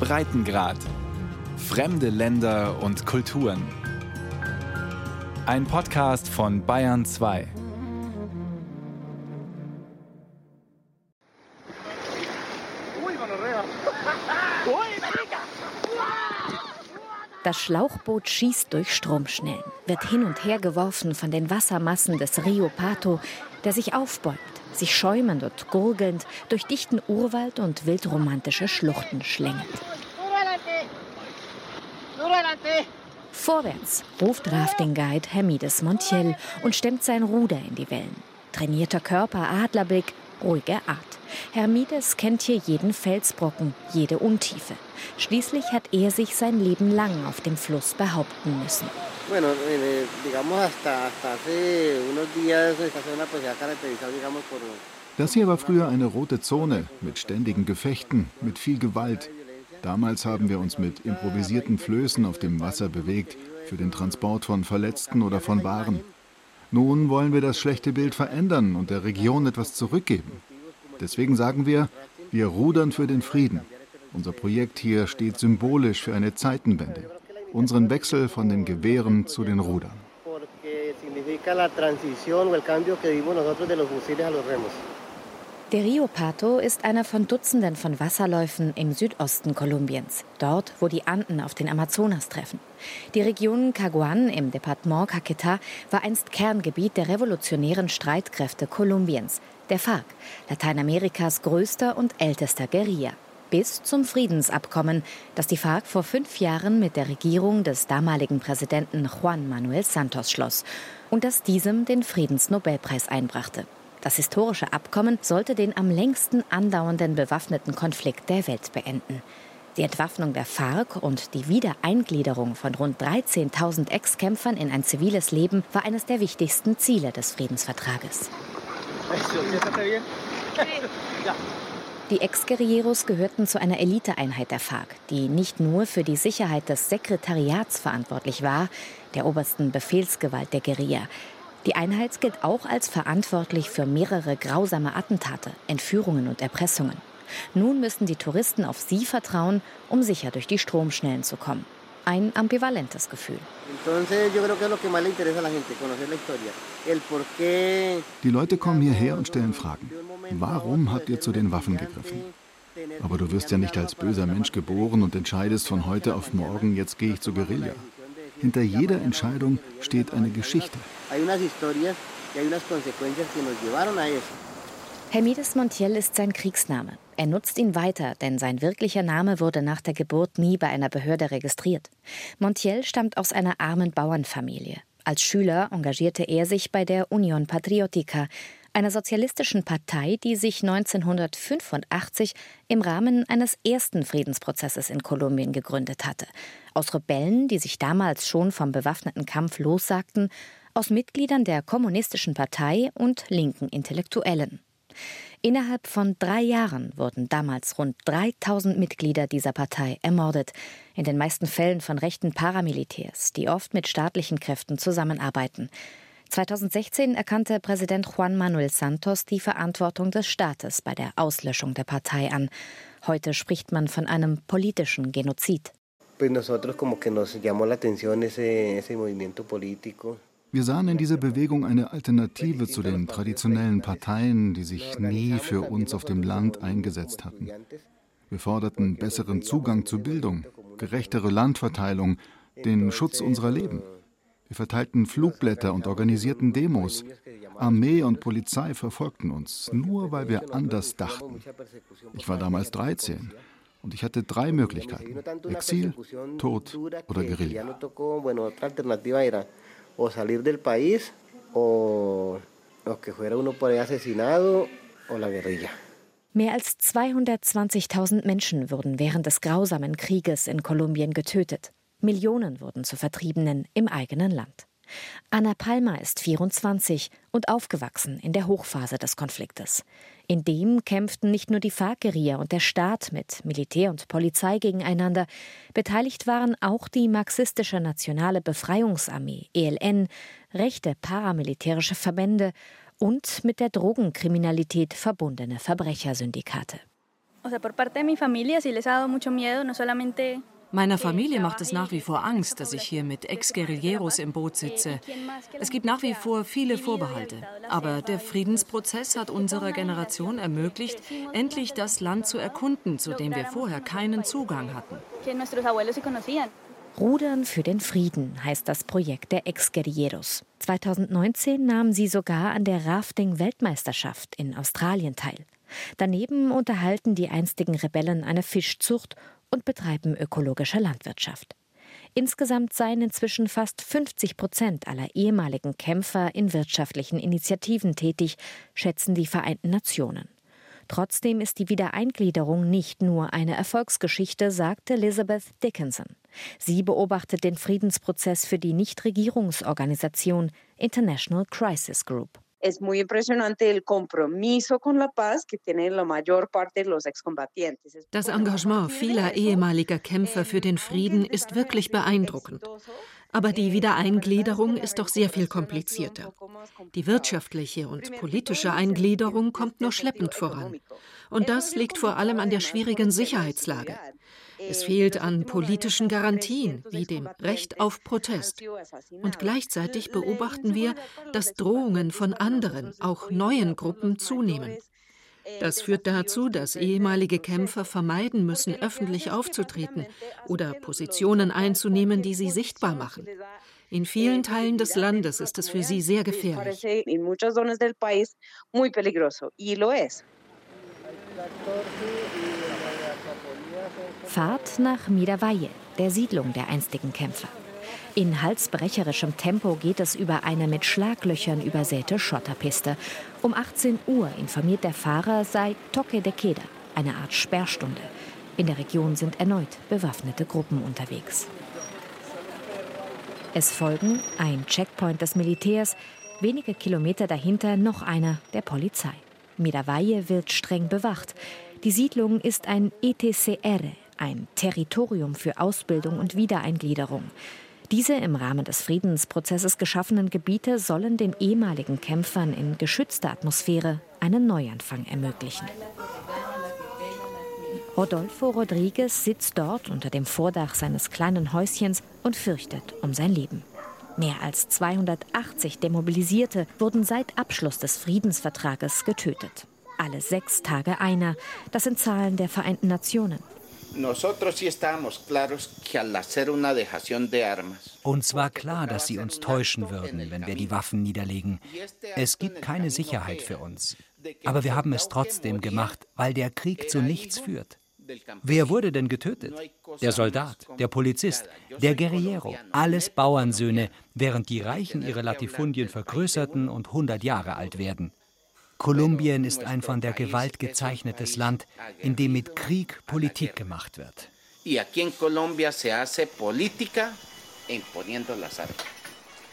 Breitengrad. Fremde Länder und Kulturen. Ein Podcast von Bayern 2. Das Schlauchboot schießt durch Stromschnellen, wird hin und her geworfen von den Wassermassen des Rio Pato, der sich aufbäumt, sich schäumend und gurgelnd durch dichten Urwald und wildromantische Schluchten schlängelt. Vorwärts ruft Rafting-Guide Hermides Montiel und stemmt sein Ruder in die Wellen. Trainierter Körper, Adlerblick, ruhige Art. Hermides kennt hier jeden Felsbrocken, jede Untiefe. Schließlich hat er sich sein Leben lang auf dem Fluss behaupten müssen. Eh, das hier war früher eine rote Zone mit ständigen Gefechten, mit viel Gewalt. Damals haben wir uns mit improvisierten Flößen auf dem Wasser bewegt, für den Transport von Verletzten oder von Waren. Nun wollen wir das schlechte Bild verändern und der Region etwas zurückgeben. Deswegen sagen wir, wir rudern für den Frieden. Unser Projekt hier steht symbolisch für eine Zeitenwende, unseren Wechsel von den Gewehren zu den Rudern. Der Rio Pato ist einer von Dutzenden von Wasserläufen im Südosten Kolumbiens, dort, wo die Anden auf den Amazonas treffen. Die Region Caguan im Departement Caquetá war einst Kerngebiet der revolutionären Streitkräfte Kolumbiens, der FARC, Lateinamerikas größter und ältester Guerilla. Bis zum Friedensabkommen, das die FARC vor fünf Jahren mit der Regierung des damaligen Präsidenten Juan Manuel Santos schloss und das diesem den Friedensnobelpreis einbrachte. Das historische Abkommen sollte den am längsten andauernden bewaffneten Konflikt der Welt beenden. Die Entwaffnung der FARC und die Wiedereingliederung von rund 13.000 Ex-Kämpfern in ein ziviles Leben war eines der wichtigsten Ziele des Friedensvertrages. Die Ex-Guerilleros gehörten zu einer Eliteeinheit der FARC, die nicht nur für die Sicherheit des Sekretariats verantwortlich war, der obersten Befehlsgewalt der Guerilla. Die Einheit gilt auch als verantwortlich für mehrere grausame Attentate, Entführungen und Erpressungen. Nun müssen die Touristen auf sie vertrauen, um sicher durch die Stromschnellen zu kommen. Ein ambivalentes Gefühl. Die Leute kommen hierher und stellen Fragen. Warum habt ihr zu den Waffen gegriffen? Aber du wirst ja nicht als böser Mensch geboren und entscheidest von heute auf morgen, jetzt gehe ich zur Guerilla. Hinter jeder Entscheidung steht eine Geschichte. Hermides Montiel ist sein Kriegsname. Er nutzt ihn weiter, denn sein wirklicher Name wurde nach der Geburt nie bei einer Behörde registriert. Montiel stammt aus einer armen Bauernfamilie. Als Schüler engagierte er sich bei der Union Patriotica, einer sozialistischen Partei, die sich 1985 im Rahmen eines ersten Friedensprozesses in Kolumbien gegründet hatte. Aus Rebellen, die sich damals schon vom bewaffneten Kampf lossagten, aus Mitgliedern der Kommunistischen Partei und linken Intellektuellen. Innerhalb von drei Jahren wurden damals rund 3000 Mitglieder dieser Partei ermordet, in den meisten Fällen von rechten Paramilitärs, die oft mit staatlichen Kräften zusammenarbeiten. 2016 erkannte Präsident Juan Manuel Santos die Verantwortung des Staates bei der Auslöschung der Partei an. Heute spricht man von einem politischen Genozid. Wir sahen in dieser Bewegung eine Alternative zu den traditionellen Parteien, die sich nie für uns auf dem Land eingesetzt hatten. Wir forderten besseren Zugang zu Bildung, gerechtere Landverteilung, den Schutz unserer Leben. Wir verteilten Flugblätter und organisierten Demos. Armee und Polizei verfolgten uns, nur weil wir anders dachten. Ich war damals 13 und ich hatte drei Möglichkeiten: Exil, Tod oder Guerilla. Mehr als 220.000 Menschen wurden während des grausamen Krieges in Kolumbien getötet. Millionen wurden zu Vertriebenen im eigenen Land. Anna Palma ist 24 und aufgewachsen in der Hochphase des Konfliktes. In dem kämpften nicht nur die FARC-Guerilla und der Staat mit Militär und Polizei gegeneinander, beteiligt waren auch die Marxistische Nationale Befreiungsarmee, ELN, rechte paramilitärische Verbände und mit der Drogenkriminalität verbundene Verbrechersyndikate. Meiner Familie macht es nach wie vor Angst, dass ich hier mit Ex-Guerilleros im Boot sitze. Es gibt nach wie vor viele Vorbehalte. Aber der Friedensprozess hat unserer Generation ermöglicht, endlich das Land zu erkunden, zu dem wir vorher keinen Zugang hatten. Rudern für den Frieden heißt das Projekt der Ex-Guerilleros. 2019 nahmen sie sogar an der Rafting-Weltmeisterschaft in Australien teil. Daneben unterhalten die einstigen Rebellen eine Fischzucht und betreiben ökologische Landwirtschaft. Insgesamt seien inzwischen fast 50 Prozent aller ehemaligen Kämpfer in wirtschaftlichen Initiativen tätig, schätzen die Vereinten Nationen. Trotzdem ist die Wiedereingliederung nicht nur eine Erfolgsgeschichte, sagte Elizabeth Dickinson. Sie beobachtet den Friedensprozess für die Nichtregierungsorganisation International Crisis Group. Es muy impresionante el compromiso con la paz que tienen la mayor parte de los excombatientes. Das Engagement vieler ehemaliger Kämpfer für den Frieden ist wirklich beeindruckend. Aber die Wiedereingliederung ist doch sehr viel komplizierter. Die wirtschaftliche und politische Eingliederung kommt nur schleppend voran. Und das liegt vor allem an der schwierigen Sicherheitslage. Es fehlt an politischen Garantien wie dem Recht auf Protest. Und gleichzeitig beobachten wir, dass Drohungen von anderen, auch neuen Gruppen zunehmen. Das führt dazu, dass ehemalige Kämpfer vermeiden müssen, öffentlich aufzutreten oder Positionen einzunehmen, die sie sichtbar machen. In vielen Teilen des Landes ist es für sie sehr gefährlich. Fahrt nach Midavalle, der Siedlung der einstigen Kämpfer. In halsbrecherischem Tempo geht es über eine mit Schlaglöchern übersäte Schotterpiste. Um 18 Uhr informiert der Fahrer, sei Toque de Queda, eine Art Sperrstunde. In der Region sind erneut bewaffnete Gruppen unterwegs. Es folgen ein Checkpoint des Militärs, wenige Kilometer dahinter noch einer der Polizei. Midavalle wird streng bewacht. Die Siedlung ist ein ETCR, ein Territorium für Ausbildung und Wiedereingliederung. Diese im Rahmen des Friedensprozesses geschaffenen Gebiete sollen den ehemaligen Kämpfern in geschützter Atmosphäre einen Neuanfang ermöglichen. Rodolfo Rodriguez sitzt dort unter dem Vordach seines kleinen Häuschens und fürchtet um sein Leben. Mehr als 280 Demobilisierte wurden seit Abschluss des Friedensvertrages getötet. Alle sechs Tage einer. Das sind Zahlen der Vereinten Nationen. Uns war klar, dass sie uns täuschen würden, wenn wir die Waffen niederlegen. Es gibt keine Sicherheit für uns. Aber wir haben es trotzdem gemacht, weil der Krieg zu nichts führt. Wer wurde denn getötet? Der Soldat, der Polizist, der Guerillero, alles Bauernsöhne, während die Reichen ihre Latifundien vergrößerten und 100 Jahre alt werden. Kolumbien ist ein von der Gewalt gezeichnetes Land, in dem mit Krieg Politik gemacht wird.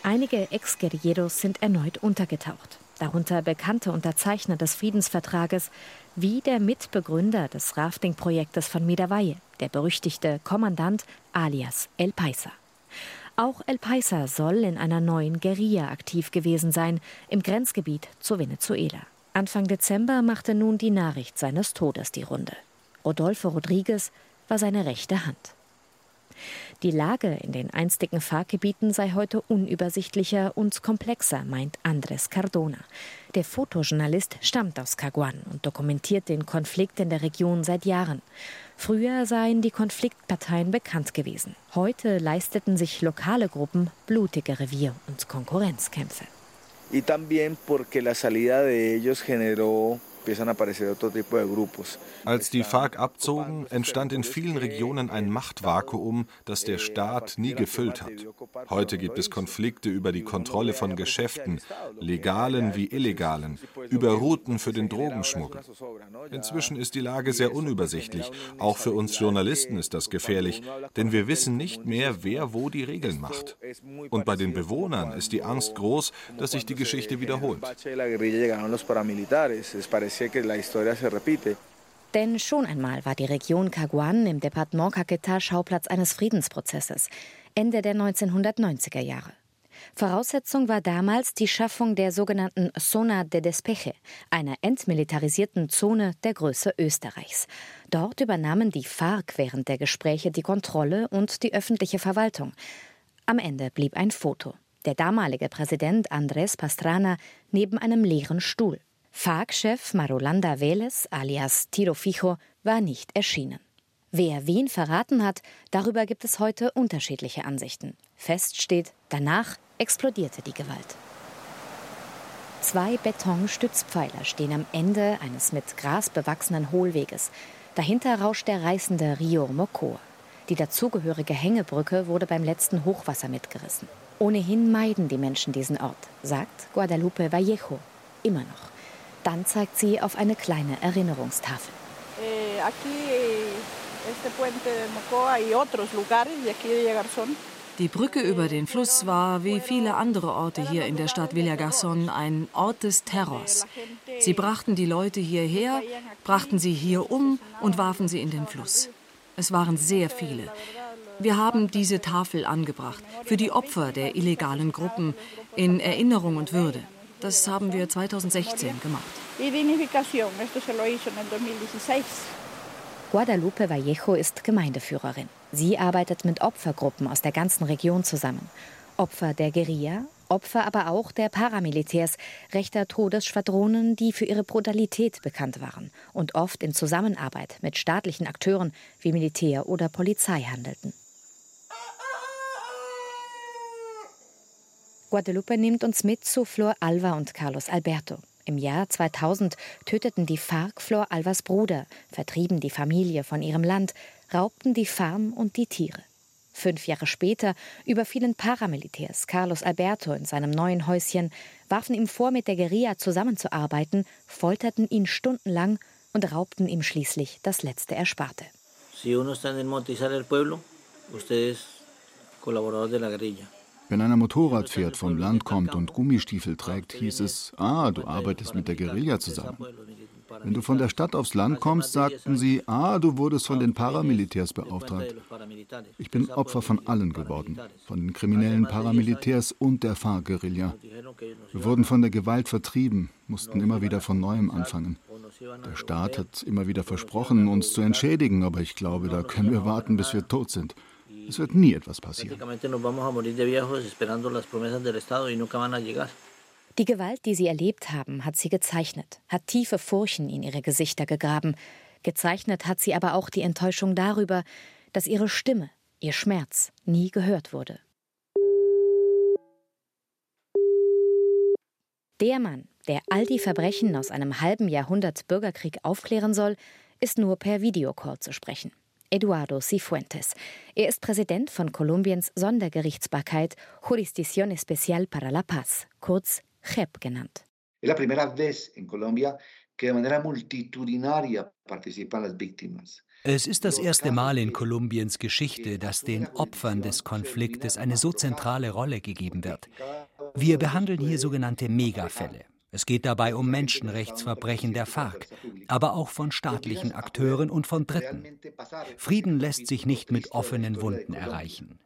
Einige Ex-Guerilleros sind erneut untergetaucht, darunter bekannte Unterzeichner des Friedensvertrages, wie der Mitbegründer des Rafting-Projektes von Midavalle, der berüchtigte Kommandant alias El Paisa. Auch El Paisa soll in einer neuen Guerilla aktiv gewesen sein, im Grenzgebiet zu Venezuela. Anfang Dezember machte nun die Nachricht seines Todes die Runde. Rodolfo Rodriguez war seine rechte Hand. Die Lage in den einstigen Fahrgebieten sei heute unübersichtlicher und komplexer, meint Andres Cardona. Der Fotojournalist stammt aus Caguan und dokumentiert den Konflikt in der Region seit Jahren. Früher seien die Konfliktparteien bekannt gewesen. Heute leisteten sich lokale Gruppen blutige Revier- und Konkurrenzkämpfe y también porque la salida de ellos generó Als die FARC abzogen, entstand in vielen Regionen ein Machtvakuum, das der Staat nie gefüllt hat. Heute gibt es Konflikte über die Kontrolle von Geschäften, legalen wie illegalen, über Routen für den Drogenschmuggel. Inzwischen ist die Lage sehr unübersichtlich. Auch für uns Journalisten ist das gefährlich, denn wir wissen nicht mehr, wer wo die Regeln macht. Und bei den Bewohnern ist die Angst groß, dass sich die Geschichte wiederholt. Denn schon einmal war die Region Caguan im Departement Caquetá Schauplatz eines Friedensprozesses, Ende der 1990er Jahre. Voraussetzung war damals die Schaffung der sogenannten Zona de Despeje, einer entmilitarisierten Zone der Größe Österreichs. Dort übernahmen die FARC während der Gespräche die Kontrolle und die öffentliche Verwaltung. Am Ende blieb ein Foto. Der damalige Präsident Andrés Pastrana neben einem leeren Stuhl. FARC-Chef Marolanda Vélez alias Tiro Fijo war nicht erschienen. Wer wen verraten hat, darüber gibt es heute unterschiedliche Ansichten. Fest steht, danach explodierte die Gewalt. Zwei Betonstützpfeiler stehen am Ende eines mit Gras bewachsenen Hohlweges. Dahinter rauscht der reißende Rio Mocoa. Die dazugehörige Hängebrücke wurde beim letzten Hochwasser mitgerissen. Ohnehin meiden die Menschen diesen Ort, sagt Guadalupe Vallejo immer noch. Dann zeigt sie auf eine kleine Erinnerungstafel. Eh, die Brücke über den Fluss war, wie viele andere Orte hier in der Stadt Villagarson, ein Ort des Terrors. Sie brachten die Leute hierher, brachten sie hier um und warfen sie in den Fluss. Es waren sehr viele. Wir haben diese Tafel angebracht für die Opfer der illegalen Gruppen in Erinnerung und Würde. Das haben wir 2016 gemacht. Guadalupe Vallejo ist Gemeindeführerin. Sie arbeitet mit Opfergruppen aus der ganzen Region zusammen. Opfer der Guerilla, Opfer aber auch der Paramilitärs, rechter Todesschwadronen, die für ihre Brutalität bekannt waren und oft in Zusammenarbeit mit staatlichen Akteuren wie Militär oder Polizei handelten. Guadalupe nimmt uns mit zu Flor Alva und Carlos Alberto. Im Jahr 2000 töteten die FARC Flor Alvas Bruder, vertrieben die Familie von ihrem Land, raubten die Farm und die Tiere. Fünf Jahre später überfielen Paramilitärs Carlos Alberto in seinem neuen Häuschen, warfen ihm vor, mit der Guerilla zusammenzuarbeiten, folterten ihn stundenlang und raubten ihm schließlich das letzte Ersparte. Si uno está en el pueblo, usted es colaborador de la guerrilla. Wenn einer Motorradpferd vom Land kommt und Gummistiefel trägt, hieß es, ah, du arbeitest mit der Guerilla zusammen. Wenn du von der Stadt aufs Land kommst, sagten sie, ah, du wurdest von den Paramilitärs beauftragt. Ich bin Opfer von allen geworden, von den kriminellen Paramilitärs und der FARC-Guerilla. Wir wurden von der Gewalt vertrieben, mussten immer wieder von neuem anfangen. Der Staat hat immer wieder versprochen, uns zu entschädigen, aber ich glaube, da können wir warten, bis wir tot sind. Es wird nie etwas passieren. Die Gewalt, die sie erlebt haben, hat sie gezeichnet, hat tiefe Furchen in ihre Gesichter gegraben. Gezeichnet hat sie aber auch die Enttäuschung darüber, dass ihre Stimme, ihr Schmerz nie gehört wurde. Der Mann, der all die Verbrechen aus einem halben Jahrhundert Bürgerkrieg aufklären soll, ist nur per Videocall zu sprechen. Eduardo Cifuentes. Er ist Präsident von Kolumbiens Sondergerichtsbarkeit Jurisdicción Especial para la Paz, kurz JEP genannt. Es la primera vez en Colombia que de manera multitudinaria participan las víctimas. Es ist das erste Mal in Kolumbiens Geschichte, dass den Opfern des Konfliktes eine so zentrale Rolle gegeben wird. Wir behandeln hier sogenannte Megafälle. Es geht dabei um Menschenrechtsverbrechen der FARC, aber auch von staatlichen Akteuren und von Dritten. Frieden lässt sich nicht mit offenen Wunden erreichen.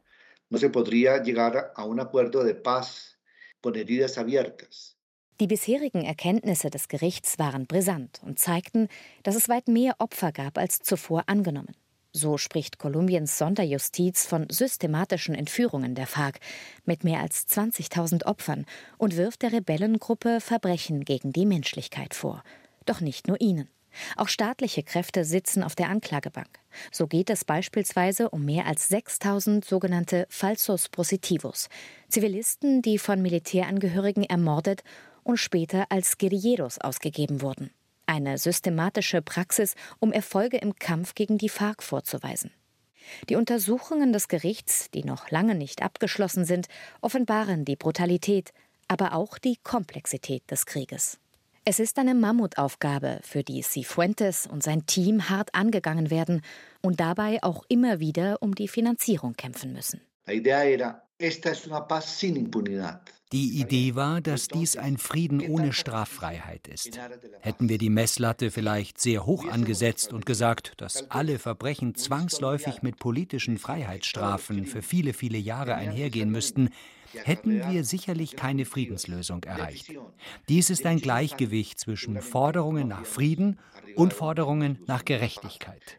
Die bisherigen Erkenntnisse des Gerichts waren brisant und zeigten, dass es weit mehr Opfer gab als zuvor angenommen. So spricht Kolumbiens Sonderjustiz von systematischen Entführungen der FARC mit mehr als 20.000 Opfern und wirft der Rebellengruppe Verbrechen gegen die Menschlichkeit vor. Doch nicht nur ihnen. Auch staatliche Kräfte sitzen auf der Anklagebank. So geht es beispielsweise um mehr als 6000 sogenannte Falsos Positivos, Zivilisten, die von Militärangehörigen ermordet und später als Guerilleros ausgegeben wurden eine systematische Praxis, um Erfolge im Kampf gegen die FARC vorzuweisen. Die Untersuchungen des Gerichts, die noch lange nicht abgeschlossen sind, offenbaren die Brutalität, aber auch die Komplexität des Krieges. Es ist eine Mammutaufgabe, für die Cifuentes und sein Team hart angegangen werden und dabei auch immer wieder um die Finanzierung kämpfen müssen. Die Idee war, dass dies ein Frieden ohne Straffreiheit ist. Hätten wir die Messlatte vielleicht sehr hoch angesetzt und gesagt, dass alle Verbrechen zwangsläufig mit politischen Freiheitsstrafen für viele, viele Jahre einhergehen müssten, hätten wir sicherlich keine Friedenslösung erreicht. Dies ist ein Gleichgewicht zwischen Forderungen nach Frieden und Forderungen nach Gerechtigkeit.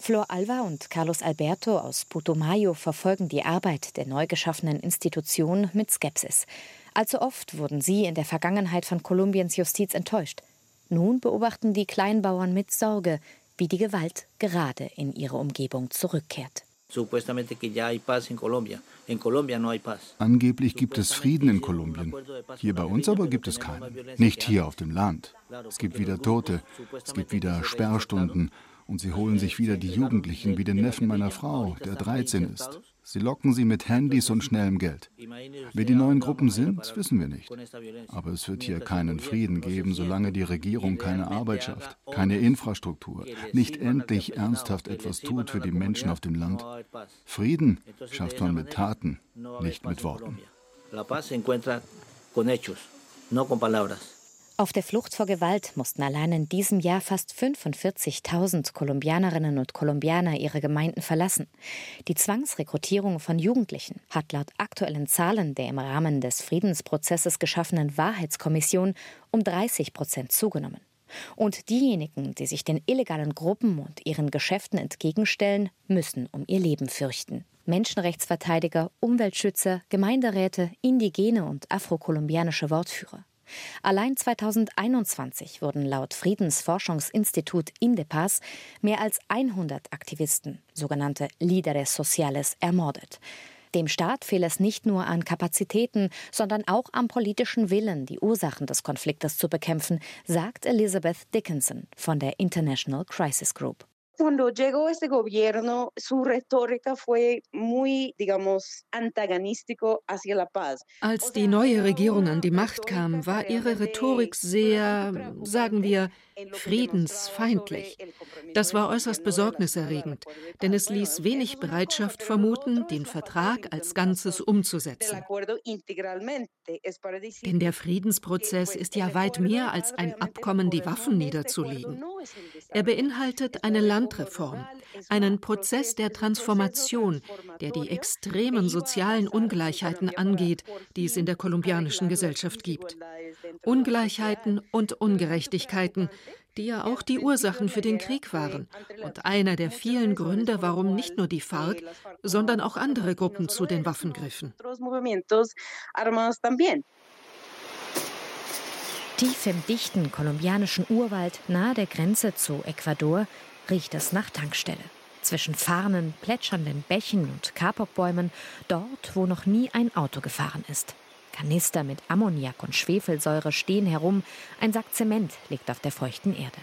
Flor Alva und Carlos Alberto aus Putumayo verfolgen die Arbeit der neu geschaffenen Institution mit Skepsis. Allzu oft wurden sie in der Vergangenheit von Kolumbiens Justiz enttäuscht. Nun beobachten die Kleinbauern mit Sorge, wie die Gewalt gerade in ihre Umgebung zurückkehrt. Angeblich gibt es Frieden in Kolumbien. Hier bei uns aber gibt es keinen. Nicht hier auf dem Land. Es gibt wieder Tote, es gibt wieder Sperrstunden und sie holen sich wieder die Jugendlichen wie den Neffen meiner Frau, der 13 ist. Sie locken sie mit Handys und schnellem Geld. Wer die neuen Gruppen sind, wissen wir nicht. Aber es wird hier keinen Frieden geben, solange die Regierung keine Arbeit schafft, keine Infrastruktur, nicht endlich ernsthaft etwas tut für die Menschen auf dem Land. Frieden schafft man mit Taten, nicht mit Worten. La paz se encuentra con hechos, no con palabras. Auf der Flucht vor Gewalt mussten allein in diesem Jahr fast 45.000 Kolumbianerinnen und Kolumbianer ihre Gemeinden verlassen. Die Zwangsrekrutierung von Jugendlichen hat laut aktuellen Zahlen der im Rahmen des Friedensprozesses geschaffenen Wahrheitskommission um 30 Prozent zugenommen. Und diejenigen, die sich den illegalen Gruppen und ihren Geschäften entgegenstellen, müssen um ihr Leben fürchten. Menschenrechtsverteidiger, Umweltschützer, Gemeinderäte, indigene und afrokolumbianische Wortführer. Allein 2021 wurden laut Friedensforschungsinstitut Indepas mehr als 100 Aktivisten, sogenannte Líderes Sociales, ermordet. Dem Staat fehl es nicht nur an Kapazitäten, sondern auch am politischen Willen, die Ursachen des Konfliktes zu bekämpfen, sagt Elizabeth Dickinson von der International Crisis Group. Cuando llegó este gobierno, su retórica fue muy, digamos, antagonístico hacia la paz. Als die neue Regierung an die Macht kam, war ihre Rhetorik sehr, sagen wir, friedensfeindlich. Das war äußerst besorgniserregend, denn es ließ wenig Bereitschaft vermuten, den Vertrag als Ganzes umzusetzen. Denn der Friedensprozess ist ja weit mehr als ein Abkommen, die Waffen niederzulegen. Er beinhaltet eine Landreform, einen Prozess der Transformation, der die extremen sozialen Ungleichheiten angeht, die es in der kolumbianischen Gesellschaft gibt. Ungleichheiten und Ungerechtigkeiten, die ja auch die Ursachen für den Krieg waren und einer der vielen Gründe, warum nicht nur die FARC, sondern auch andere Gruppen zu den Waffen griffen. Tief im dichten kolumbianischen Urwald nahe der Grenze zu Ecuador riecht es nach Tankstelle. Zwischen Farnen, plätschernden Bächen und Kapokbäumen, dort, wo noch nie ein Auto gefahren ist. Kanister mit Ammoniak und Schwefelsäure stehen herum, ein Sack Zement liegt auf der feuchten Erde.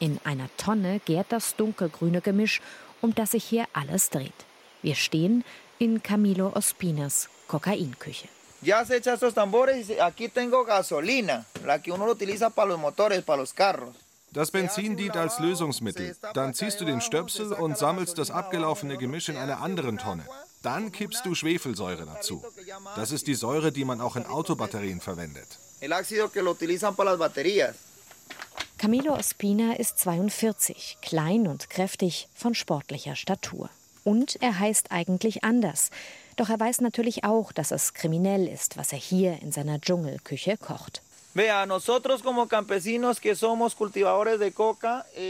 In einer Tonne gärt das dunkelgrüne Gemisch, um das sich hier alles dreht. Wir stehen in Camilo Ospinas Kokainküche. Ya se echa estos tambores y aquí tengo gasolina, la que uno utiliza para los motores, para los carros. Das Benzin dient als Lösungsmittel. Dann ziehst du den Stöpsel und sammelst das abgelaufene Gemisch in einer anderen Tonne. Dann kippst du Schwefelsäure dazu. Das ist die Säure, die man auch in Autobatterien verwendet. Camilo Ospina ist 42, klein und kräftig, von sportlicher Statur. Und er heißt eigentlich anders. Doch er weiß natürlich auch, dass es kriminell ist, was er hier in seiner Dschungelküche kocht. Eh,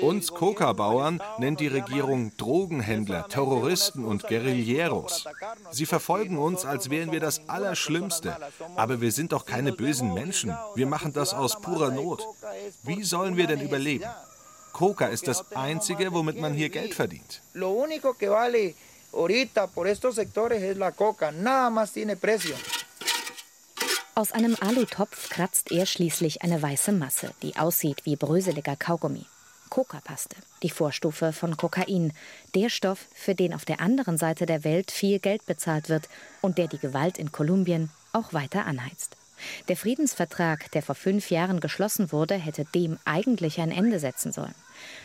Uns Coca-Bauern nennt die Regierung Drogenhändler, Terroristen und Guerilleros. Sie verfolgen uns, als wären wir das Allerschlimmste. Aber wir sind doch keine bösen Menschen. Wir machen das aus purer Not. Wie sollen wir denn überleben? Coca ist das Einzige, womit man hier Geld verdient. Lo único que vale ahorita por estos sectores es la coca. Nada más tiene precio. Aus einem Alutopf kratzt er schließlich eine weiße Masse, die aussieht wie bröseliger Kaugummi. Coca-Paste, die Vorstufe von Kokain, der Stoff, für den auf der anderen Seite der Welt viel Geld bezahlt wird und der die Gewalt in Kolumbien auch weiter anheizt. Der Friedensvertrag, der vor fünf Jahren geschlossen wurde, hätte dem eigentlich ein Ende setzen sollen.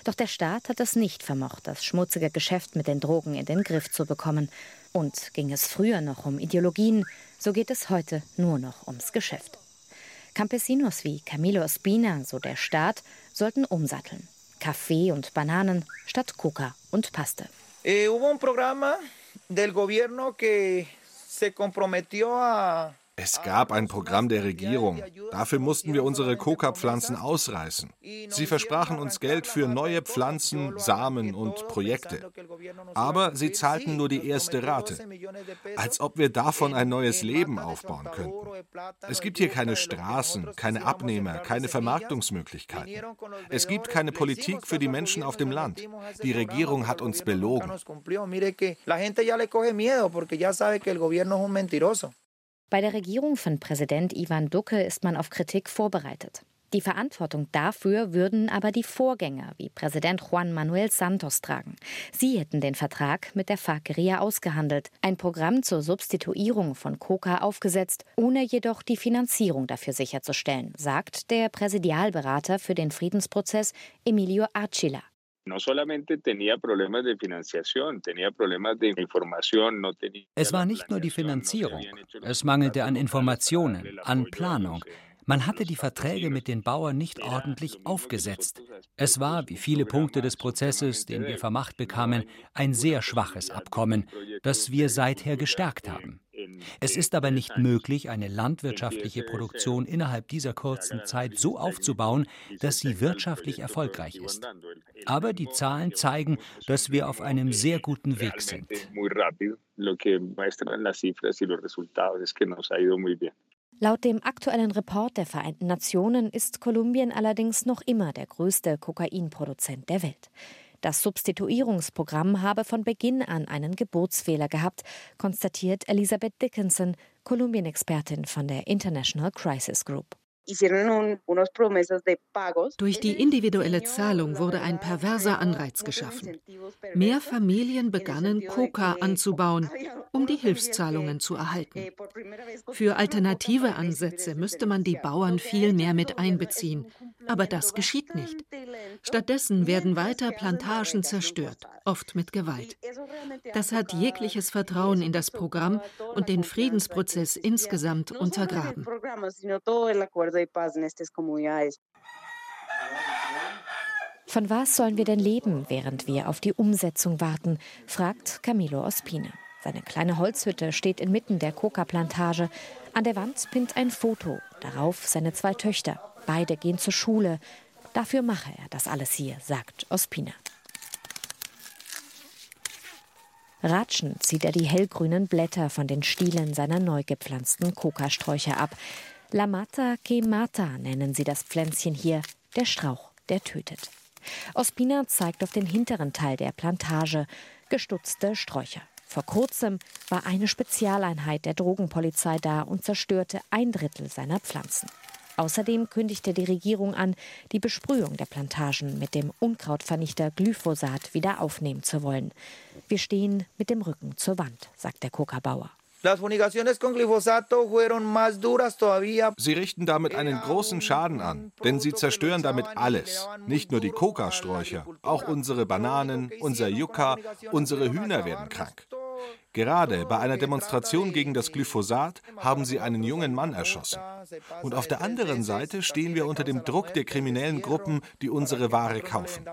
Doch der Staat hat es nicht vermocht, das schmutzige Geschäft mit den Drogen in den Griff zu bekommen. Und ging es früher noch um Ideologien, so geht es heute nur noch ums Geschäft. Campesinos wie Camilo Espina, so der Staat, sollten umsatteln. Kaffee und Bananen statt Coca und Paste. Eh, hubo un programa del gobierno que se comprometió es gab ein Programm der Regierung. Dafür mussten wir unsere Coca-Pflanzen ausreißen. Sie versprachen uns Geld für neue Pflanzen, Samen und Projekte. Aber sie zahlten nur die erste Rate. Als ob wir davon ein neues Leben aufbauen könnten. Es gibt hier keine Straßen, keine Abnehmer, keine Vermarktungsmöglichkeiten. Es gibt keine Politik für die Menschen auf dem Land. Die Regierung hat uns belogen. Bei der Regierung von Präsident Ivan Duque ist man auf Kritik vorbereitet. Die Verantwortung dafür würden aber die Vorgänger wie Präsident Juan Manuel Santos tragen. Sie hätten den Vertrag mit der FARC-Guerilla ausgehandelt, ein Programm zur Substituierung von Coca aufgesetzt, ohne jedoch die Finanzierung dafür sicherzustellen, sagt der Präsidialberater für den Friedensprozess Emilio Archila. No solamente tenía problemas de financiación, tenía problemas de información, no tenía Es war nicht nur die Finanzierung, es mangelte an Informationen, an Planung. Man hatte die Verträge mit den Bauern nicht ordentlich aufgesetzt. Es war, wie viele Punkte des Prozesses, den wir vermacht bekamen, ein sehr schwaches Abkommen, das wir seither gestärkt haben. Es ist aber nicht möglich, eine landwirtschaftliche Produktion innerhalb dieser kurzen Zeit so aufzubauen, dass sie wirtschaftlich erfolgreich ist. Aber die Zahlen zeigen, dass wir auf einem sehr guten Weg sind. Laut dem aktuellen Report der Vereinten Nationen ist Kolumbien allerdings noch immer der größte Kokainproduzent der Welt. Das Substituierungsprogramm habe von Beginn an einen Geburtsfehler gehabt, konstatiert Elisabeth Dickinson, Kolumbien-Expertin von der International Crisis Group. Durch die individuelle Zahlung wurde ein perverser Anreiz geschaffen. Mehr Familien begannen, Coca anzubauen, um die Hilfszahlungen zu erhalten. Eh, Für alternative Ansätze müsste man die Bauern viel mehr mit einbeziehen, aber das geschieht nicht. Stattdessen werden weiter Plantagen zerstört, oft mit Gewalt. Das hat jegliches Vertrauen in das Programm und den Friedensprozess insgesamt untergraben. Von was sollen wir denn leben, während wir auf die Umsetzung warten? fragt Camilo Ospina. Seine kleine Holzhütte steht inmitten der Coca-Plantage. An der Wand pinnt ein Foto, darauf seine zwei Töchter. Beide gehen zur Schule. Dafür mache er das alles hier, sagt Ospina. Ratschend zieht er die hellgrünen Blätter von den Stielen seiner neu gepflanzten Kokasträucher ab. La Mata que Mata nennen sie das Pflänzchen hier, der Strauch, der tötet. Ospina zeigt auf den hinteren Teil der Plantage, gestutzte Sträucher. Vor kurzem war eine Spezialeinheit der Drogenpolizei da und zerstörte ein Drittel seiner Pflanzen. Außerdem kündigte die Regierung an, die Besprühung der Plantagen mit dem Unkrautvernichter Glyphosat wieder aufnehmen zu wollen. Wir stehen mit dem Rücken zur Wand, sagt der Kokabauer. Sie richten damit einen großen Schaden an, denn sie zerstören damit alles. Nicht nur die Kokasträucher, auch unsere Bananen, unser Yucca, unsere Hühner werden krank. Gerade bei einer Demonstration gegen das Glyphosat haben sie einen jungen Mann erschossen. Und auf der anderen Seite stehen wir unter dem Druck der kriminellen Gruppen, die unsere Ware kaufen.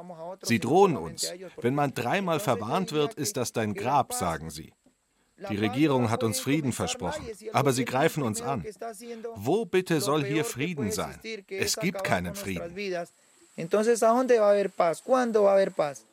Sie drohen uns. Wenn man dreimal verwarnt wird, ist das dein Grab, sagen sie. Die Regierung hat uns Frieden versprochen, aber sie greifen uns an. Wo bitte soll hier Frieden sein? Es gibt keinen Frieden. Entonces, ¿a dónde va a haber paz? ¿Cuándo va a haber paz?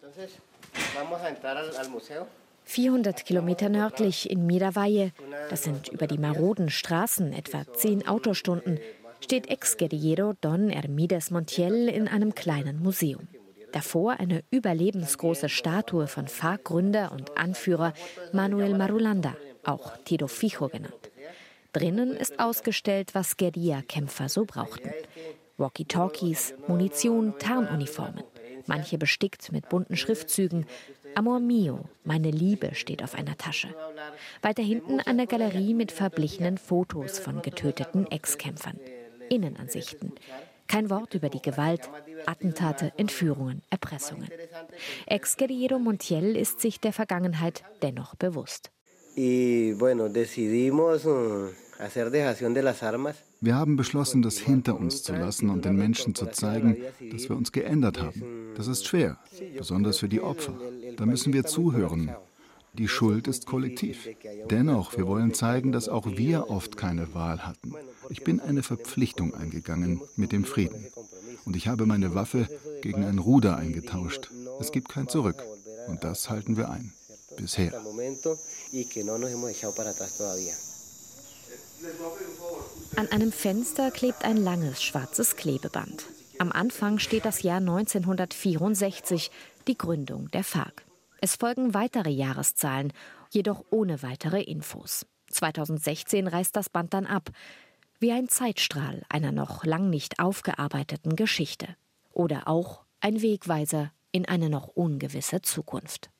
400 Kilometer nördlich in Miravalle, das sind über die maroden Straßen etwa zehn Autostunden, steht Ex-Guerillero Don Hermides Montiel in einem kleinen Museum. Davor eine überlebensgroße Statue von FARC-Gründer und Anführer Manuel Marulanda, auch Tito Fijo genannt. Drinnen ist ausgestellt, was Guerilla-Kämpfer so brauchten. Walkie-Talkies, Munition, Tarnuniformen. Manche bestickt mit bunten Schriftzügen, Amor mio, meine Liebe steht auf einer Tasche. Weiter hinten eine Galerie mit verblichenen Fotos von getöteten Ex-Kämpfern. Innenansichten. Kein Wort über die Gewalt, Attentate, Entführungen, Erpressungen. Ex-Guerrero Montiel ist sich der Vergangenheit dennoch bewusst. Wir haben beschlossen, das hinter uns zu lassen und den Menschen zu zeigen, dass wir uns geändert haben. Das ist schwer, besonders für die Opfer. Da müssen wir zuhören. Die Schuld ist kollektiv. Dennoch, wir wollen zeigen, dass auch wir oft keine Wahl hatten. Ich bin eine Verpflichtung eingegangen mit dem Frieden. Und ich habe meine Waffe gegen ein Ruder eingetauscht. Es gibt kein Zurück. Und das halten wir ein. Bisher. An einem Fenster klebt ein langes schwarzes Klebeband. Am Anfang steht das Jahr 1964, die Gründung der FARC. Es folgen weitere Jahreszahlen, jedoch ohne weitere Infos. 2016 reißt das Band dann ab, wie ein Zeitstrahl einer noch lang nicht aufgearbeiteten Geschichte. Oder auch ein Wegweiser in eine noch ungewisse Zukunft.